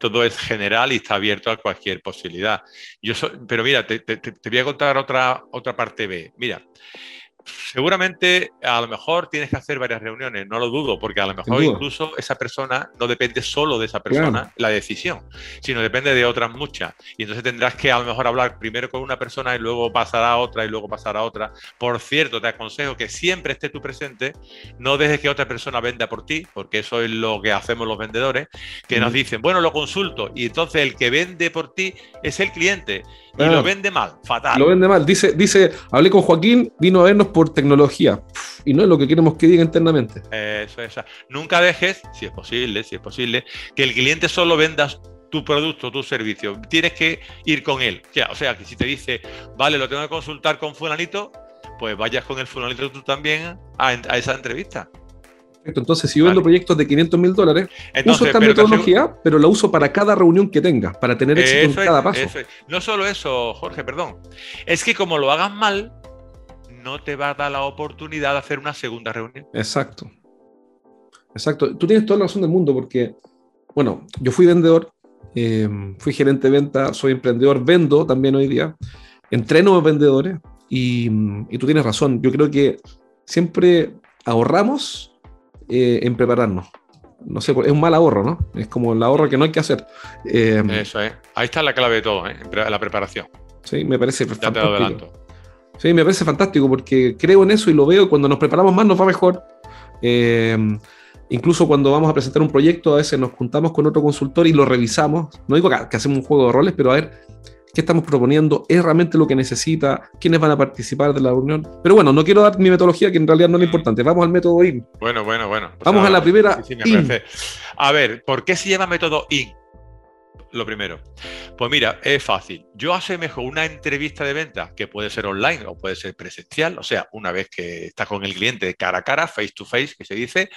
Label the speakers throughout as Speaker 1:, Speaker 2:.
Speaker 1: todo es general y está abierto a cualquier posibilidad. Yo pero mira, te, te, voy a contar otra, otra parte B. Mira, seguramente a lo mejor tienes que hacer varias reuniones, no lo dudo, porque a lo mejor incluso esa persona no depende solo de esa persona la decisión, sino depende de otras muchas. Y entonces tendrás que a lo mejor hablar primero con una persona y luego pasar a otra y luego pasar a otra. Por cierto, te aconsejo que siempre esté tú presente, no dejes que otra persona venda por ti, porque eso es lo que hacemos los vendedores, que nos dicen, bueno, lo consulto, y entonces el que vende por ti es el cliente. Y lo vende mal, fatal.
Speaker 2: Lo vende mal. Dice, dice, hablé con Joaquín, vino a vernos por tecnología. Y no es lo que queremos que diga internamente.
Speaker 1: Eso, eso. Nunca dejes, si es posible, si es posible, que el cliente solo venda tu producto, tu servicio. Tienes que ir con él. O sea, que si te dice, vale, lo tengo que consultar con fulanito, pues vayas con el fulanito tú también a esa entrevista.
Speaker 2: Entonces, si yo vendo proyectos de 500 mil dólares, uso esta metodología, pero la uso para cada reunión que tenga, para tener éxito en cada paso.
Speaker 1: No solo eso, Jorge, perdón. Es que como lo hagas mal, no te va a dar la oportunidad de hacer una segunda reunión.
Speaker 2: Exacto. Exacto. Tú tienes toda la razón del mundo porque, bueno, yo fui vendedor, eh, fui gerente de venta, soy emprendedor, vendo también hoy día, entreno a vendedores y, y tú tienes razón. Yo creo que siempre ahorramos eh, en prepararnos. No sé, es un mal ahorro, ¿no? Es como el ahorro que no hay que hacer.
Speaker 1: Eh, Eso es. Ahí está la clave de todo, ¿eh? la preparación.
Speaker 2: Sí, me parece fantástico. Sí, me parece fantástico porque creo en eso y lo veo. Cuando nos preparamos más nos va mejor. incluso cuando vamos a presentar un proyecto, a veces nos juntamos con otro consultor y lo revisamos. No digo que, que hacemos un juego de roles, pero a ver qué estamos proponiendo, es realmente lo que necesita, quiénes van a participar de la reunión. Pero bueno, no quiero dar mi metodología, que en realidad no es importante. Vamos al método IN.
Speaker 1: Bueno, bueno, bueno.
Speaker 2: Vamos a la primera.
Speaker 1: A ver, ¿por qué se llama método IN? Lo primero. Pues mira, es fácil. Yo asemejo una entrevista de venta que puede ser online o puede ser presencial, o sea, una vez que estás con el cliente cara a cara, face to face, que se dice,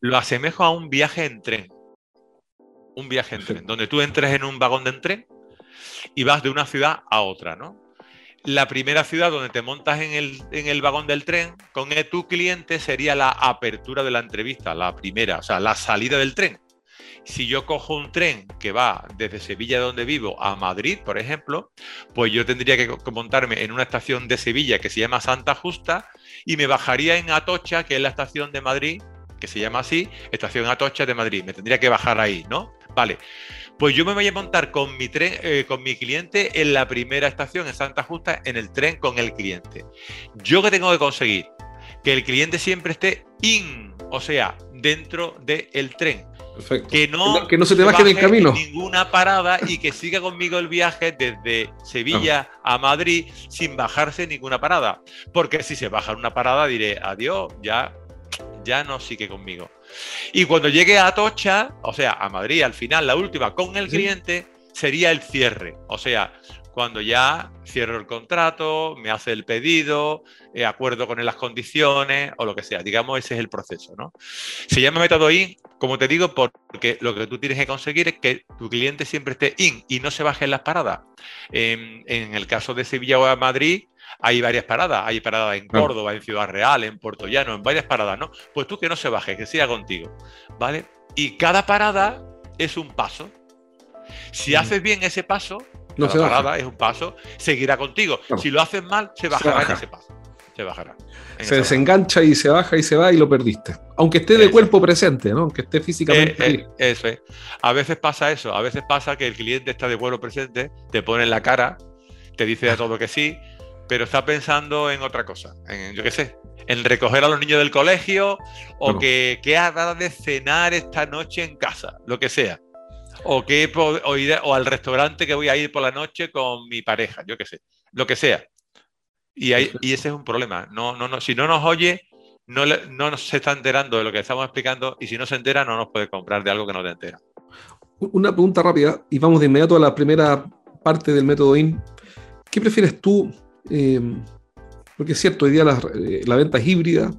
Speaker 1: lo asemejo a un viaje en tren. Un viaje en tren, donde tú entres en un vagón de tren y vas de una ciudad a otra, ¿no? La primera ciudad donde te montas en el, en el vagón del tren con tu cliente sería la apertura de la entrevista, la primera, o sea, la salida del tren. Si yo cojo un tren que va desde Sevilla, donde vivo, a Madrid, por ejemplo, pues yo tendría que montarme en una estación de Sevilla que se llama Santa Justa y me bajaría en Atocha, que es la estación de Madrid, que se llama así, estación Atocha de Madrid. Me tendría que bajar ahí, ¿no? Vale. Pues yo me voy a montar con mi tren, eh, con mi cliente en la primera estación, en Santa Justa, en el tren con el cliente. Yo que tengo que conseguir que el cliente siempre esté in, o sea, dentro del tren.
Speaker 2: Perfecto. Que no, que no se te baje del camino.
Speaker 1: Ninguna parada y que siga conmigo el viaje desde Sevilla a Madrid sin bajarse ninguna parada. Porque si se baja una parada diré adiós, ya, ya no sigue conmigo. Y cuando llegue a Atocha, o sea, a Madrid, al final, la última con el cliente, sería el cierre. O sea, cuando ya cierro el contrato, me hace el pedido, eh, acuerdo con él las condiciones o lo que sea. Digamos, ese es el proceso, ¿no? Se llama método IN, como te digo, porque lo que tú tienes que conseguir es que tu cliente siempre esté IN y no se baje en las paradas. en el caso de Sevilla o Madrid, hay varias paradas, hay paradas en Córdoba, en Ciudad Real, en Puerto Llano, en varias paradas, ¿no? Pues tú que no se baje, que siga contigo, ¿vale? Y cada parada es un paso. Si haces bien ese paso, no cada parada es un paso, seguirá contigo. Si lo haces mal, se bajará en ese paso. Se bajará.
Speaker 2: Se desengancha y se baja y se va y lo perdiste. Aunque esté de cuerpo presente, ¿no? Aunque esté físicamente.
Speaker 1: Eh, eh, eso es. A veces pasa eso. A veces pasa que el cliente está de cuerpo presente, te pone en la cara, te dice a todo que sí, pero está pensando en otra cosa, en, yo qué sé, en recoger a los niños del colegio o que qué hará de cenar esta noche en casa, lo que sea. O, que, o, al restaurante que voy a ir por la noche con mi pareja, yo qué sé, lo que sea. Y, y ese es un problema. No, no, no, si no nos oye, no, no se está enterando de lo que estamos explicando y si no se entera, no nos puede comprar de algo que no te entera.
Speaker 2: Una pregunta rápida y vamos de inmediato a la primera parte del método IN. ¿Qué prefieres tú? Eh, porque es cierto, hoy día la, eh, la, venta es híbrida.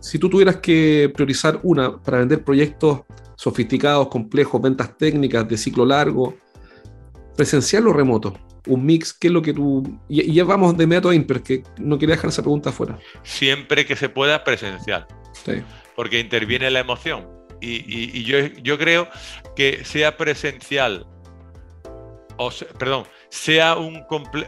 Speaker 2: Si tú tuvieras que priorizar una para vender proyectos sofisticados, complejos, ventas técnicas de ciclo largo, presencial o remoto, un mix, ¿qué es lo que tú... Y, ya vamos de método IN, pero es que no quería dejar esa pregunta fuera.
Speaker 1: Siempre que se pueda, presencial. Sí. Porque interviene la emoción. Y, y, yo, yo creo que sea presencial o perdón, sea un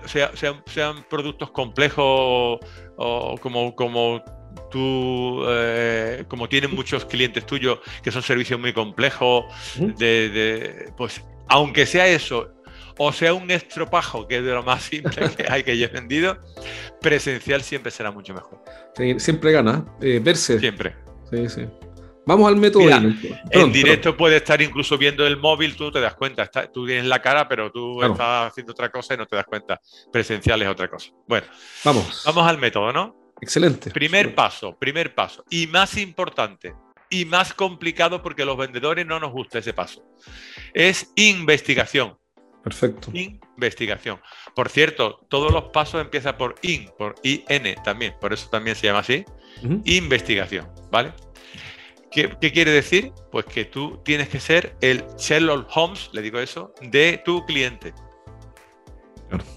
Speaker 1: sea, sean productos complejos o como, como tú, eh, como tienen muchos clientes tuyos que son servicios muy complejos, de, pues aunque sea eso, o sea un estropajo, que es de lo más simple que hay que yo he vendido, presencial siempre será mucho mejor.
Speaker 2: siempre gana, eh, verse.
Speaker 1: Siempre.
Speaker 2: Sí, sí. Vamos al método.
Speaker 1: en directo puede estar incluso viendo el móvil, tú te das cuenta. tú tienes la cara, pero tú estás haciendo otra cosa y no te das cuenta. Presencial es otra cosa. Bueno, vamos. Vamos al método, ¿no?
Speaker 2: Excelente.
Speaker 1: Primer paso, primer paso. Y más importante y más complicado porque los vendedores no nos gusta ese paso. Es investigación.
Speaker 2: Perfecto.
Speaker 1: Investigación. Por cierto, todos los pasos empiezan por IN, por IN también, por eso también se llama así. Investigación, ¿vale? ¿Qué, quiere decir? Pues que tú tienes que ser el Sherlock Holmes, le digo eso, de tu cliente.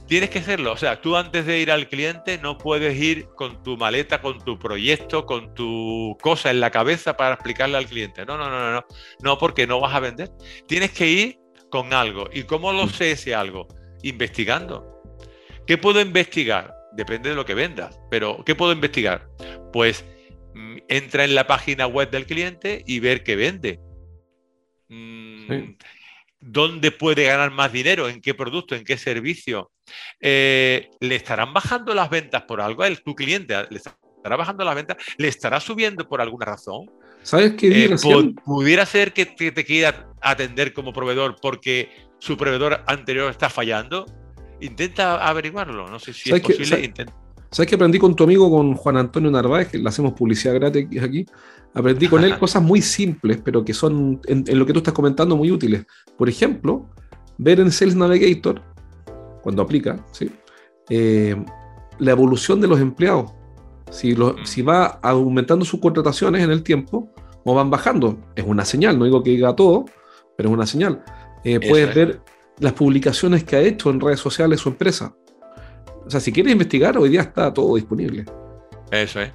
Speaker 1: Tienes que serlo. O sea, tú antes de ir al cliente no puedes ir con tu maleta, con tu proyecto, con tu cosa en la cabeza para explicarle al cliente. No, no, no, no, no. No, porque no vas a vender. Tienes que ir con algo. ¿Y cómo lo mm. sé ese algo? Investigando. ¿Qué puedo investigar? Depende de lo que vendas. Pero, ¿qué puedo investigar? Pues entra en la página web del cliente y ver qué vende. Mm, ¿Dónde puede ganar más dinero? ¿En qué producto? ¿En qué servicio? Eh, ¿Le estarán bajando las ventas por algo? ¿El, tu cliente le estará bajando las ventas? ¿Le estará subiendo por alguna razón?
Speaker 2: ¿Sabes qué?
Speaker 1: Eh, ¿Pudiera ser que te, quiera atender como proveedor porque su proveedor anterior está fallando? Intenta averiguarlo. No sé si es posible.
Speaker 2: ¿Sabes que aprendí con tu amigo, con Juan Antonio Narváez, que le hacemos publicidad gratis aquí? Aprendí con él cosas muy simples, pero que son, en, lo que tú estás comentando, muy útiles. Por ejemplo, ver en Sales Navigator, cuando aplica, ¿sí? Eh, la evolución de los empleados. Si, mm. si va aumentando sus contrataciones en el tiempo o van bajando, es una señal. No digo que diga todo, pero es una señal. Eh, puedes ver las publicaciones que ha hecho en redes sociales su empresa. O sea, si quieres investigar, hoy día está todo disponible.
Speaker 1: Eso es.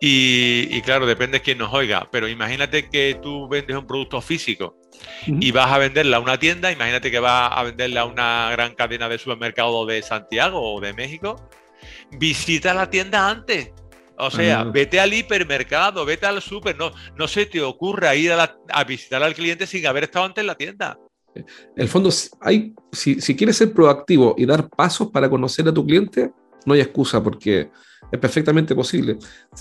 Speaker 1: Y, claro, depende de quién nos oiga, pero imagínate que tú vendes un producto físico y vas a venderla a una tienda, imagínate que vas a venderla a una gran cadena de supermercado de Santiago o de México, visita la tienda antes. O sea, vete al hipermercado, vete al super, no, no se te ocurra ir a, a visitar al cliente sin haber estado antes en la tienda.
Speaker 2: En el fondo, hay, si, quieres ser proactivo y dar pasos para conocer a tu cliente, no hay excusa porque es perfectamente posible.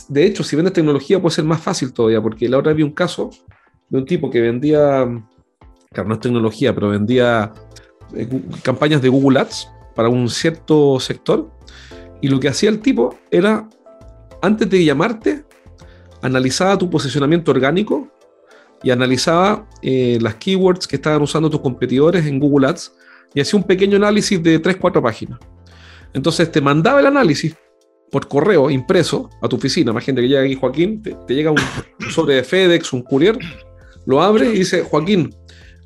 Speaker 2: De hecho, si vendes tecnología puede ser más fácil todavía, porque la otra vi un caso de un tipo que vendía, claro, no es tecnología, pero vendía eh, campañas de Google Ads para un cierto sector. Y lo que hacía el tipo era, antes de llamarte, analizaba tu posicionamiento orgánico y analizaba eh, las keywords que estaban usando tus competidores en Google Ads y hacía un pequeño análisis de 3-4 páginas. Entonces te mandaba el análisis por correo impreso a tu oficina. Imagínate que llega aquí Joaquín, te, llega un, sobre de FedEx, un courier, lo abre y dice, Joaquín,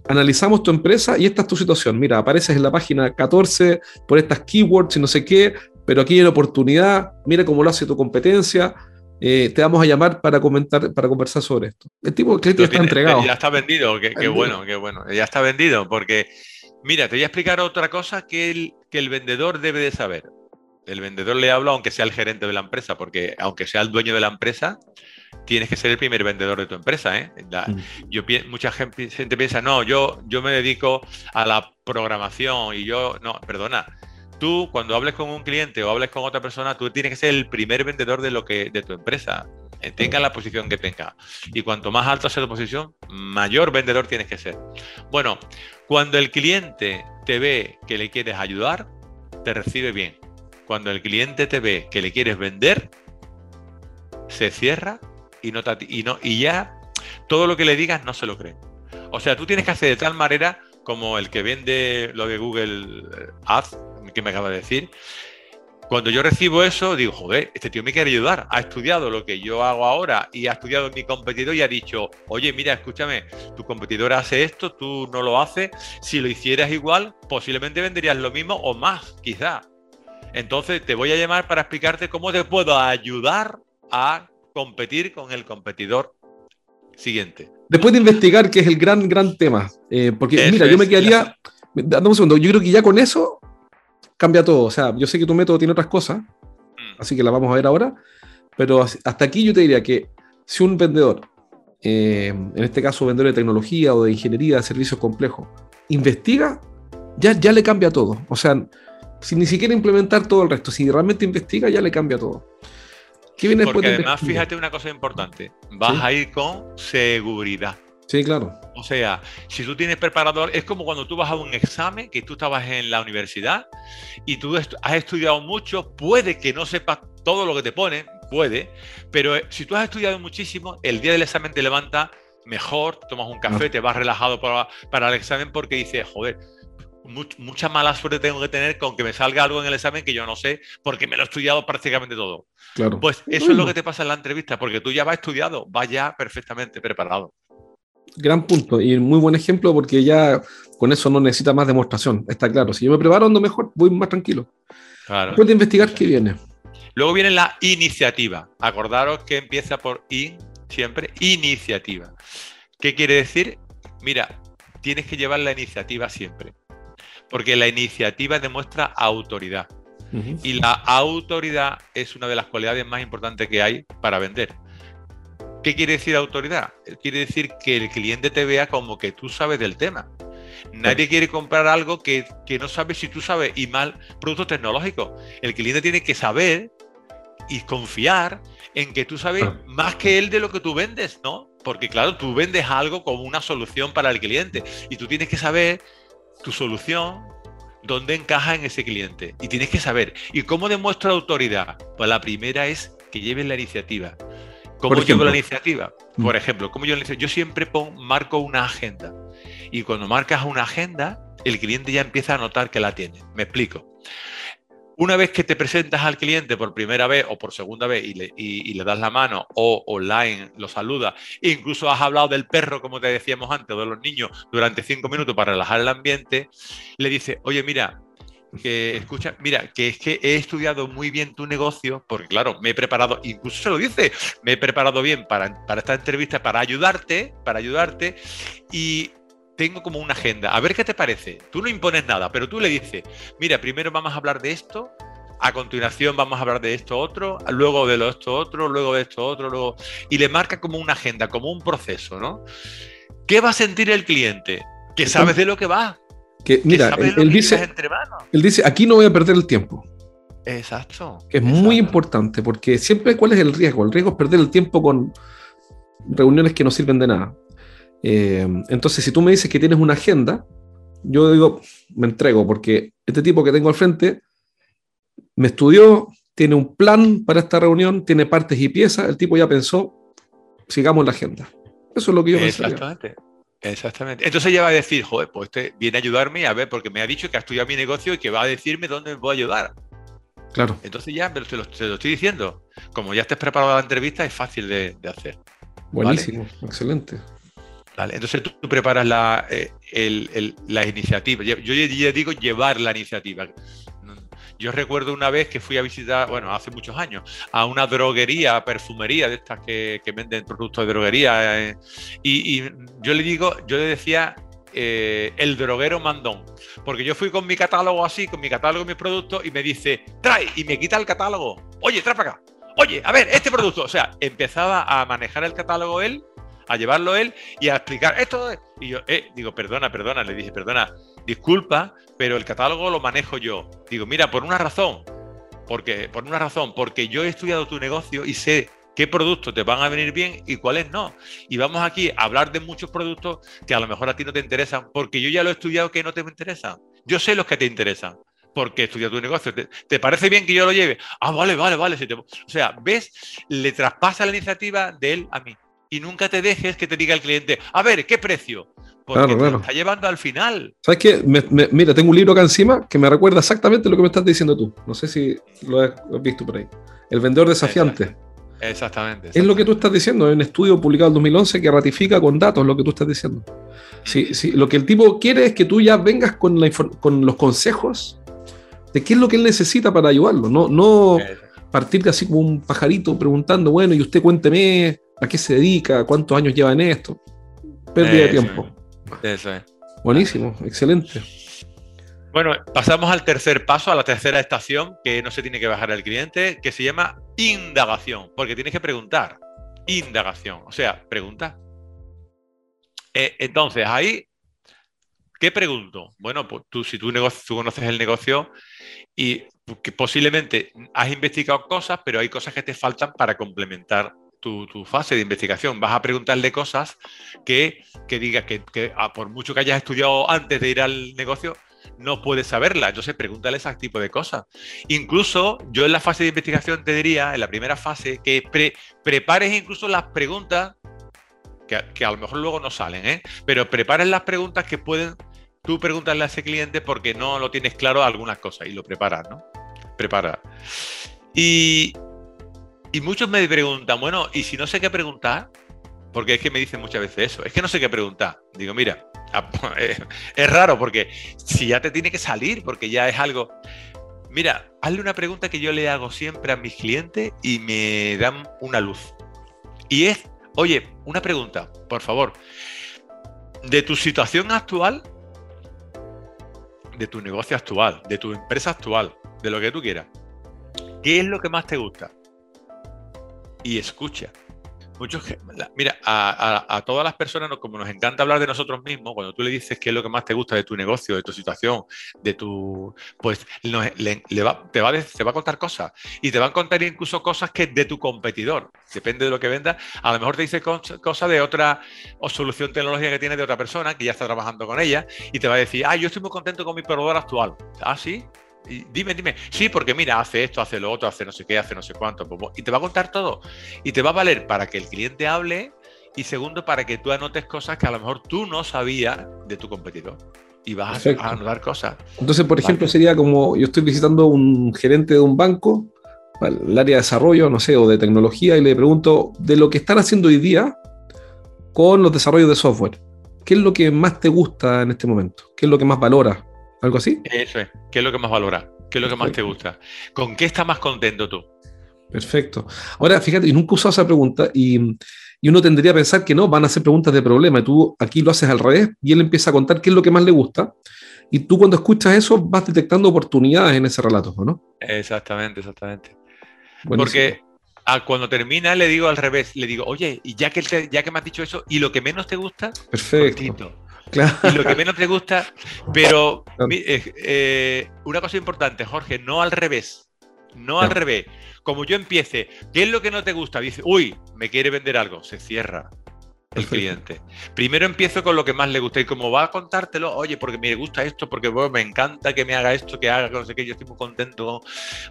Speaker 2: analizamos tu empresa y esta es tu situación. Mira, apareces en la página 14 por estas keywords y no sé qué, pero aquí hay una oportunidad, mira cómo lo hace tu competencia, eh, te vamos a llamar para comentar, para conversar sobre esto. El tipo de cliente está entregado.
Speaker 1: Ya está vendido, qué, bueno, qué bueno. Ya está vendido, porque, mira, te voy a explicar otra cosa que el, que el vendedor debe de saber. El vendedor le habla aunque sea el gerente de la empresa, porque aunque sea el dueño de la empresa, tienes que ser el primer vendedor de tu empresa. ¿eh? Mm. yo, mucha gente, gente, piensa, no, yo, yo me dedico a la programación y yo, no, perdona, tú cuando hables con un cliente o hables con otra persona, tú tienes que ser el primer vendedor de lo que de tu empresa, eh, tenga la posición que tenga. Y cuanto más alta sea tu posición, mayor vendedor tienes que ser. Bueno, cuando el cliente te ve que le quieres ayudar, te recibe bien. Cuando el cliente te ve que le quieres vender, se cierra y no y ya todo lo que le digas no se lo cree. O sea, tú tienes que hacer de tal manera como el que vende lo de Google Ads, que me acaba de decir, cuando yo recibo eso, digo, joder, este tío me quiere ayudar. Ha estudiado lo que yo hago ahora y ha estudiado mi competidor y ha dicho, oye, mira, escúchame, tu competidor hace esto, tú no lo haces. Si lo hicieras igual, posiblemente venderías lo mismo o más, quizá. Entonces te voy a llamar para explicarte cómo te puedo ayudar a competir con el competidor siguiente.
Speaker 2: Después de investigar, que es el gran, gran tema. Eh, porque, mira, yo me quedaría. Dame un segundo. Yo creo que ya con eso cambia todo. O sea, yo sé que tu método tiene otras cosas, mm. así que la vamos a ver ahora, pero hasta aquí yo te diría que si un vendedor, eh, en este caso vendedor de tecnología o de ingeniería de servicios complejos, investiga, ya, ya le cambia todo. O sea, sin ni siquiera implementar todo el resto, si realmente investiga, ya le cambia todo.
Speaker 1: ¿Qué viene Porque además, fíjate una cosa importante, vas a ir con seguridad.
Speaker 2: Sí, claro.
Speaker 1: O sea, si tú tienes preparador, es como cuando tú vas a un examen, que tú estabas en la universidad y tú has estudiado mucho, puede que no sepas todo lo que te ponen, puede, pero eh, si tú has estudiado muchísimo, el día del examen te levantas mejor, tomas un café, te vas relajado para, para el examen porque dices, joder, mucha mala suerte tengo que tener con que me salga algo en el examen que yo no sé porque me lo he estudiado prácticamente todo. Claro. Pues eso es lo que te pasa en la entrevista, porque tú ya vas estudiado, vas ya perfectamente preparado
Speaker 2: gran punto y muy buen ejemplo porque ya con eso no necesita más demostración, está claro. Si yo me preparo, ando mejor, voy más tranquilo. Claro. Después de investigar, ¿qué viene?
Speaker 1: Luego viene la iniciativa. Acordaros que empieza por in, siempre, iniciativa. ¿Qué quiere decir? Mira, tienes que llevar la iniciativa siempre. Porque la iniciativa demuestra autoridad. Y la autoridad es una de las cualidades más importantes que hay para vender. ¿Qué quiere decir autoridad? Quiere decir que el cliente te vea como que tú sabes del tema. Nadie quiere comprar algo que, no sabe si tú sabes y mal productos tecnológicos. El cliente tiene que saber y confiar en que tú sabes más que él de lo que tú vendes, ¿no? Porque claro, tú vendes algo como una solución para el cliente y tú tienes que saber tu solución, dónde encaja en ese cliente. Y tienes que saber. ¿Y cómo demuestra autoridad? Pues la primera es que lleves la iniciativa. ¿Cómo llevo la iniciativa? Mm. Por ejemplo, ¿cómo yo Yo siempre pongo, marco una agenda. Y cuando marcas una agenda, el cliente ya empieza a notar que la tiene. Me explico. Una vez que te presentas al cliente por primera vez o por segunda vez y le, das la mano o online lo saludas, incluso has hablado del perro, como te decíamos antes, o de los niños durante cinco minutos para relajar el ambiente, le dice, oye, mira, que escucha, mira, que es que he estudiado muy bien tu negocio, porque claro, me he preparado, incluso se lo dice, me he preparado bien para, para esta entrevista, para ayudarte, para ayudarte, y tengo como una agenda. A ver qué te parece. Tú no impones nada, pero tú le dices, mira, primero vamos a hablar de esto, a continuación vamos a hablar de esto otro, luego de lo esto otro, luego de esto otro, luego. Y le marca como una agenda, como un proceso, ¿no? ¿Qué va a sentir el cliente? Que sabes de lo que va,
Speaker 2: que, mira, él, dice, él dice, aquí no voy a perder el tiempo.
Speaker 1: Exacto.
Speaker 2: Que es muy importante, porque siempre, ¿cuál es el riesgo? El riesgo es perder el tiempo con reuniones que no sirven de nada. Eh, entonces, si tú me dices que tienes una agenda, yo digo, me entrego, porque este tipo que tengo al frente me estudió, tiene un plan para esta reunión, tiene partes y piezas, el tipo ya pensó, sigamos la agenda. Eso es lo que yo
Speaker 1: Exactamente. Exactamente. Entonces ella va a decir, joder, pues este viene a ayudarme a ver, porque me ha dicho que ha estudiado mi negocio y que va a decirme dónde me puedo ayudar.
Speaker 2: Claro.
Speaker 1: Entonces ya te lo, estoy diciendo. Como ya estés preparado la entrevista, es fácil de, hacer.
Speaker 2: Buenísimo, excelente.
Speaker 1: Vale, entonces tú, preparas la, eh, la iniciativa. Yo ya digo llevar la iniciativa. Yo recuerdo una vez que fui a visitar, bueno, hace muchos años, a una droguería, perfumería de estas que, venden productos de droguería. Eh, y, yo le digo, yo le decía eh, el droguero mandón. Porque yo fui con mi catálogo así, con mi catálogo de mis productos, y me dice, trae, y me quita el catálogo. Oye, trae para acá. Oye, a ver, este producto. O sea, empezaba a manejar el catálogo él, a llevarlo él y a explicar esto. Y yo, eh, digo, perdona, perdona, le dije, perdona, disculpa, pero el catálogo lo manejo yo. Digo, mira, por una razón, porque, por una razón, porque yo he estudiado tu negocio y sé qué productos te van a venir bien y cuáles no. Y vamos aquí a hablar de muchos productos que a lo mejor a ti no te interesan, porque yo ya lo he estudiado que no te interesan. Yo sé los que te interesan, porque he estudiado tu negocio. ¿Te, parece bien que yo lo lleve? Ah, vale, vale, vale. o sea, ¿ves? Le traspasa la iniciativa de él a mí. y nunca te dejes que te diga el cliente, a ver, ¿qué precio? Porque te está llevando al final.
Speaker 2: ¿Sabes qué? mira, tengo un libro acá encima que me recuerda exactamente lo que me estás diciendo tú. No sé si lo has, visto por ahí. El vendedor desafiante.
Speaker 1: Exactamente,
Speaker 2: Es lo que tú estás diciendo. Hay un estudio publicado en 2011 que ratifica con datos lo que tú estás diciendo. Sí, sí, lo que el tipo quiere es que tú ya vengas con, la con los consejos de qué es lo que él necesita para ayudarlo. No, no partir así como un pajarito preguntando, bueno, y usted cuénteme a qué se dedica, cuántos años lleva en esto. Pérdida de tiempo.
Speaker 1: Eso es.
Speaker 2: Buenísimo, excelente.
Speaker 1: Bueno, pasamos al tercer paso, a la tercera estación, que no se tiene que bajar el cliente, que se llama indagación, porque tienes que preguntar. Indagación, o sea, pregunta. Eh, entonces, ahí, ¿qué pregunto? Bueno, pues tú, si tú, tú conoces el negocio y que posiblemente has investigado cosas, pero hay cosas que te faltan para complementar tu, fase de investigación. Vas a preguntarle cosas que, que digas que, ah, por mucho que hayas estudiado antes de ir al negocio, no puedes saberla. Entonces, pregúntale ese tipo de cosas. Incluso yo en la fase de investigación te diría, en la primera fase, que prepares incluso las preguntas, que, a lo mejor luego no salen, ¿eh? pero prepares las preguntas que pueden tú preguntarle a ese cliente porque no lo tienes claro algunas cosas y lo preparas, ¿no? Prepara. Y, y muchos me preguntan, bueno, ¿y si no sé qué preguntar? Porque es que me dicen muchas veces eso, es que no sé qué preguntar. Digo, mira, es raro porque si ya te tiene que salir, porque ya es algo... Mira, hazle una pregunta que yo le hago siempre a mis clientes y me dan una luz. Y es, oye, una pregunta, por favor. De tu situación actual, de tu negocio actual, de tu empresa actual, de lo que tú quieras, ¿qué es lo que más te gusta? Y escucha. Muchos, mira, a, todas las personas, como nos encanta hablar de nosotros mismos, cuando tú le dices qué es lo que más te gusta de tu negocio, de tu situación, de tu, pues le, va, te, va, a contar cosas y te va a contar incluso cosas que de tu competidor, depende de lo que venda, a lo mejor te dice cosas de otra o solución tecnológica que tiene de otra persona que ya está trabajando con ella y te va a decir, ah, yo estoy muy contento con mi proveedor actual. Ah, sí, dime, dime, sí, porque mira, hace esto, hace lo otro, hace no sé qué, hace no sé cuánto, y te va a contar todo. Y te va a valer para que el cliente hable y segundo, para que tú anotes cosas que a lo mejor tú no sabías de tu competidor. Y vas a anotar cosas.
Speaker 2: Entonces, por ejemplo, sería como yo estoy visitando un gerente de un banco, el área de desarrollo, no sé, o de tecnología, y le pregunto de lo que están haciendo hoy día con los desarrollos de software. ¿Qué es lo que más te gusta en este momento? ¿Qué es lo que más valora? ¿Algo así?
Speaker 1: Eso es. ¿Qué es lo que más valora? ¿Qué es lo que más te gusta? ¿Con qué estás más contento tú?
Speaker 2: Perfecto. Ahora, fíjate, y nunca he usado esa pregunta y, uno tendría a pensar que no, van a ser preguntas de problema. Y tú aquí lo haces al revés y él empieza a contar qué es lo que más le gusta. Y tú cuando escuchas eso vas detectando oportunidades en ese relato, ¿no?
Speaker 1: Exactamente, exactamente. Porque cuando termina le digo al revés, le digo, oye, y ya que, ya que me has dicho eso, ¿y lo que menos te gusta?
Speaker 2: Perfecto.
Speaker 1: Y lo que menos te gusta, pero eh, eh, una cosa importante, Jorge, no al revés. No al revés. Como yo empiece, ¿qué es lo que no te gusta? Dice, uy, me quiere vender algo. Se cierra el cliente. Primero empiezo con lo que más le gusta y como va a contártelo, oye, porque me gusta esto, porque me encanta que me haga esto, que haga, no sé qué, yo estoy muy contento.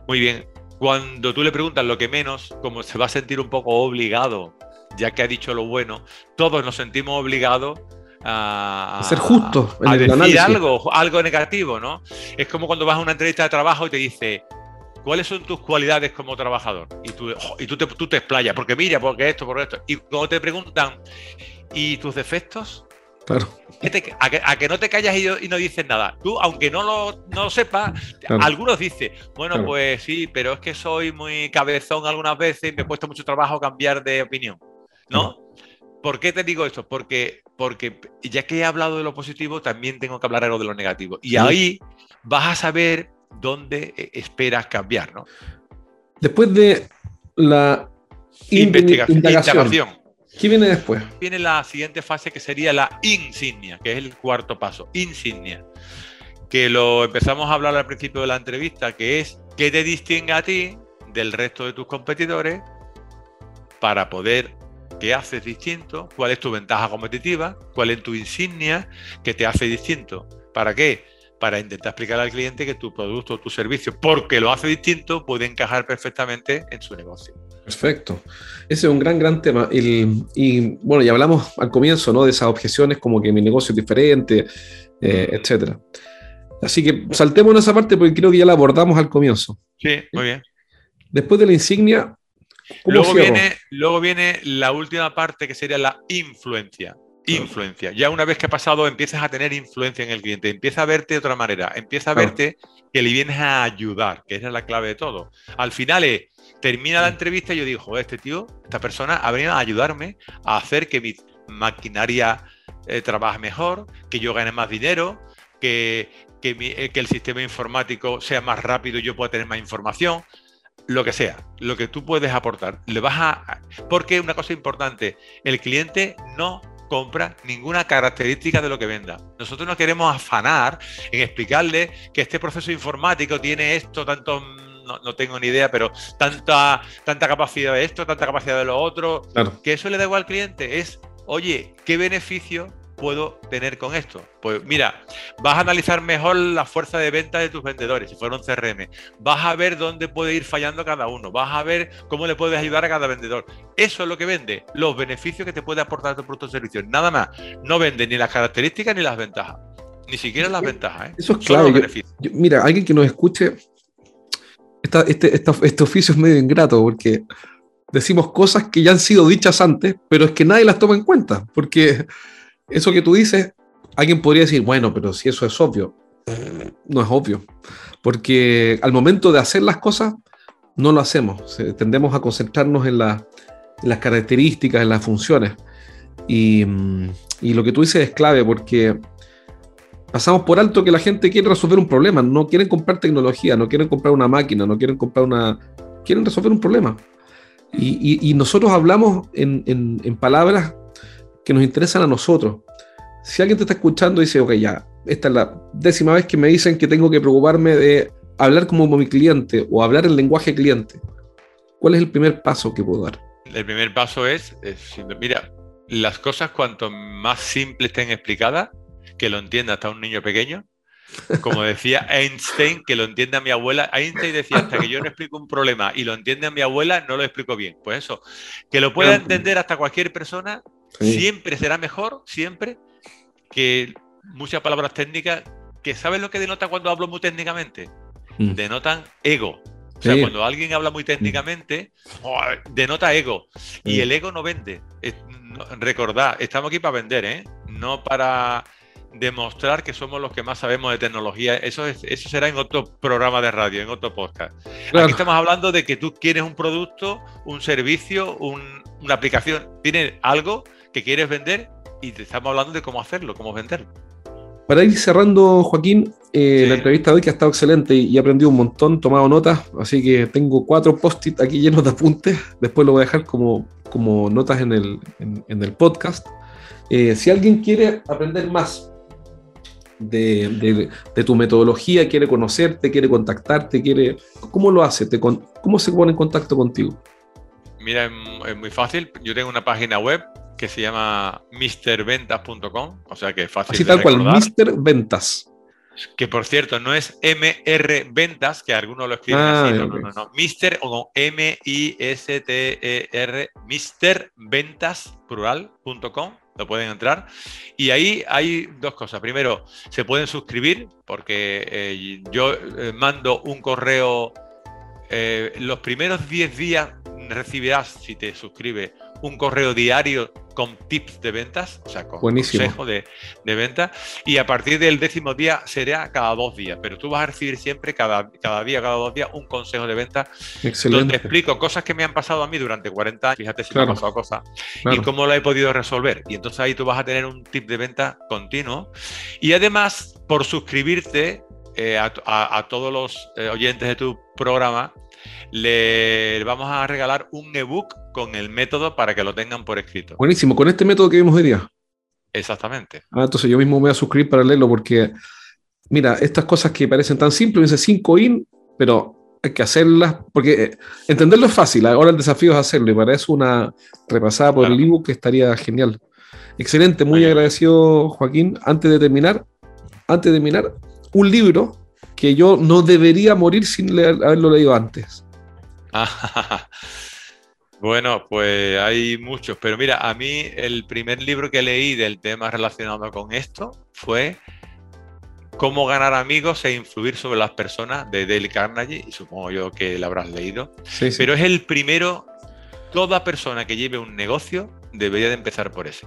Speaker 1: Muy bien. Cuando tú le preguntas lo que menos, como se va a sentir un poco obligado, ya que ha dicho lo bueno, todos nos sentimos obligados a,
Speaker 2: ser justo
Speaker 1: a decir algo, algo negativo, ¿no? Es como cuando vas a una entrevista de trabajo y te dice, ¿cuáles son tus cualidades como trabajador? Y tú, y tú, te, tú te explayas, porque mira, porque esto, por esto. Y cuando te preguntan, ¿y tus defectos?
Speaker 2: Claro.
Speaker 1: A que, no te callas y, no dices nada. Tú, aunque no lo, no sepas, algunos dicen, bueno, pues sí, pero es que soy muy cabezón algunas veces y me cuesta mucho trabajo cambiar de opinión. ¿No? ¿Por qué te digo esto? Porque porque ya que he hablado de lo positivo, también tengo que hablar algo de lo negativo. Y ahí vas a saber dónde eh, esperas cambiar, ¿no?
Speaker 2: Después de la investigación, indagación, ¿qué viene después?
Speaker 1: Viene la siguiente fase que sería la insignia, que es el cuarto paso, insignia. Que lo empezamos a hablar al principio de la entrevista, que es qué te distingue a ti del resto de tus competidores para poder ¿Qué haces distinto? ¿Cuál es tu ventaja competitiva? ¿Cuál es tu insignia que te hace distinto? ¿Para qué? Para intentar explicar al cliente que tu producto o tu servicio, porque lo hace distinto, puede encajar perfectamente en su negocio.
Speaker 2: Perfecto. Ese es un gran, gran tema. y bueno, ya hablamos al comienzo, ¿no? De esas objeciones como que mi negocio es diferente, eh, etcétera. Así que saltemos en esa parte porque creo que ya la abordamos al comienzo.
Speaker 1: Sí, muy bien.
Speaker 2: Después de la insignia.
Speaker 1: Luego viene, luego viene la última parte que sería la influencia. Influencia. Ya una vez que ha pasado, empiezas a tener influencia en el cliente, empieza a verte de otra manera, empieza a verte que le vienes a ayudar, que esa es la clave de todo. Al final termina la entrevista y yo digo, este tío, esta persona ha venido a ayudarme a hacer que mi maquinaria eh, trabaje mejor, que yo gane más dinero, que, eh, que, el sistema informático sea más rápido y yo pueda tener más información, lo que sea, lo que tú puedes aportar. Le vas a. Porque una cosa importante, el cliente no compra ninguna característica de lo que venda. Nosotros no queremos afanar en explicarle que este proceso informático tiene esto, tanto, no, tengo ni idea, pero tanta, tanta capacidad de esto, tanta capacidad de lo otro, que eso le da igual al cliente. Es, oye, ¿qué beneficio puedo tener con esto? Pues mira, vas a analizar mejor la fuerza de venta de tus vendedores, si fuera un CRM. Vas a ver dónde puede ir fallando cada uno. Vas a ver cómo le puedes ayudar a cada vendedor. Eso es lo que vende, los beneficios que te puede aportar tu producto o servicio. Nada más. No vende ni las características ni las ventajas. Ni siquiera las ventajas. ¿eh?
Speaker 2: Eso es claro. mira, alguien que nos escuche, este, este oficio es medio ingrato porque decimos cosas que ya han sido dichas antes, pero es que nadie las toma en cuenta, porque eso que tú dices, alguien podría decir, bueno, pero si eso es obvio, no es obvio, porque al momento de hacer las cosas, no lo hacemos, tendemos a concentrarnos en, las características, en las funciones. Y, y, lo que tú dices es clave porque pasamos por alto que la gente quiere resolver un problema, no quieren comprar tecnología, no quieren comprar una máquina, no quieren comprar una... quieren resolver un problema. Y, y, nosotros hablamos en, en, en palabras que nos interesan a nosotros. Si alguien te está escuchando y dice, ok, ya, esta es la décima vez que me dicen que tengo que preocuparme de hablar como mi cliente o hablar el lenguaje cliente, ¿cuál es el primer paso que puedo dar?
Speaker 1: El primer paso es, mira, las cosas cuanto más simples estén explicadas, que lo entienda hasta un niño pequeño, como decía Einstein, que lo entienda mi abuela. Einstein decía, hasta que yo no explico un problema y lo entiende a mi abuela, no lo explico bien. Pues eso, que lo pueda entender hasta cualquier persona, Siempre será mejor, siempre, que muchas palabras técnicas que ¿sabes lo que denota cuando hablo muy técnicamente? Mm. Denotan ego. O sea, cuando alguien habla muy técnicamente, oh, denota ego. Y el ego no vende. recordad, estamos aquí para vender, ¿eh? No para demostrar que somos los que más sabemos de tecnología. Eso, es, eso será en otro programa de radio, en otro podcast. Aquí estamos hablando de que tú quieres un producto, un servicio, una aplicación, tienes algo que quieres vender y te estamos hablando de cómo hacerlo, cómo venderlo.
Speaker 2: Para ir cerrando, Joaquín, eh, la entrevista de hoy que ha estado excelente y, he aprendido un montón, tomado notas, así que tengo cuatro post-it aquí llenos de apuntes, después lo voy a dejar como, como notas en el, en, el podcast. Eh, si alguien quiere aprender más de, de, tu metodología, quiere conocerte, quiere contactarte, quiere, ¿cómo lo hace? Te, ¿Cómo se pone en contacto contigo?
Speaker 1: Mira, es muy fácil. Yo tengo una página web que se llama MrVentas.com, o sea que es fácil.
Speaker 2: Así tal cual, Mr. Ventas.
Speaker 1: Que por cierto, no es MR Ventas, que algunos lo escriben ah, así, no, no, no, no, Mister o M-I-S-T-E-R, Ventas plural.com, lo pueden entrar. Y ahí hay dos cosas. Primero, se pueden suscribir, porque eh, yo eh, mando un correo. Eh, los primeros 10 días recibirás, si te suscribes, un correo diario con tips de ventas, o sea, con consejo de, de, venta, y a partir del décimo día será cada dos días, pero tú vas a recibir siempre cada, cada día, cada dos días, un consejo de venta donde explico cosas que me han pasado a mí durante 40 años, fíjate si me han pasado cosas, y cómo lo he podido resolver. Y entonces ahí tú vas a tener un tip de venta continuo. Y además, por suscribirte eh, a, todos los eh, oyentes de tu programa, le vamos a regalar un ebook con el método para que lo tengan por escrito.
Speaker 2: Buenísimo, con este método que vimos hoy día.
Speaker 1: Exactamente.
Speaker 2: Ah, entonces yo mismo me voy a suscribir para leerlo porque, mira, estas cosas que parecen tan simples, dice 5 in, pero hay que hacerlas, porque eh, entenderlo es fácil, ahora el desafío es hacerlo y para eso una repasada por el ebook estaría genial. Excelente, muy agradecido Joaquín. Antes de terminar, antes de terminar, un libro que yo no debería morir sin haberlo leído antes.
Speaker 1: Bueno, pues hay muchos, pero mira, a mí el primer libro que leí del tema relacionado con esto fue Cómo ganar amigos e influir sobre las personas de Dale Carnegie, y supongo yo que lo habrás leído. Pero es el primero, toda persona que lleve un negocio debería de empezar por ese.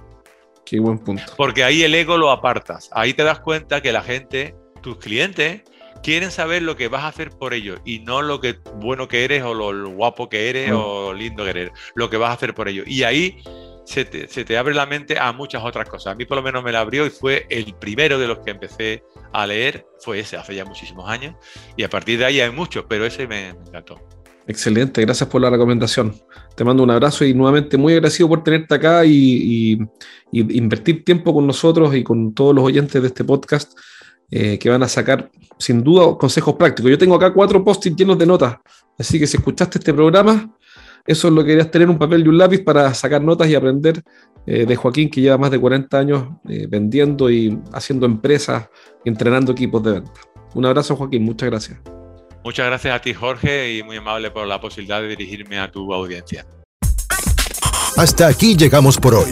Speaker 2: Qué buen punto.
Speaker 1: Porque ahí el ego lo apartas. Ahí te das cuenta que la gente, tus clientes, quieren saber lo que vas a hacer por ellos y no lo que bueno que eres o lo, guapo que eres mm. o lindo que eres, lo que vas a hacer por ellos. Y ahí se te, abre la mente a muchas otras cosas. A mí por lo menos me la abrió y fue el primero de los que empecé a leer, fue ese, hace ya muchísimos años. Y a partir de ahí hay muchos, pero ese me, encantó.
Speaker 2: Excelente, gracias por la recomendación. Te mando un abrazo y nuevamente muy agradecido por tenerte acá y, invertir tiempo con nosotros y con todos los oyentes de este podcast eh, que van a sacar sin duda consejos prácticos. Yo tengo acá cuatro post-it llenos de notas, así que si escuchaste este programa, eso es lo que querías tener un papel y un lápiz para sacar notas y aprender eh, de Joaquín, que lleva más de 40 años eh, vendiendo y haciendo empresas entrenando equipos de venta. Un abrazo, Joaquín, muchas gracias.
Speaker 1: Muchas gracias a ti, Jorge, y muy amable por la posibilidad de dirigirme a tu audiencia.
Speaker 3: Hasta aquí llegamos por hoy.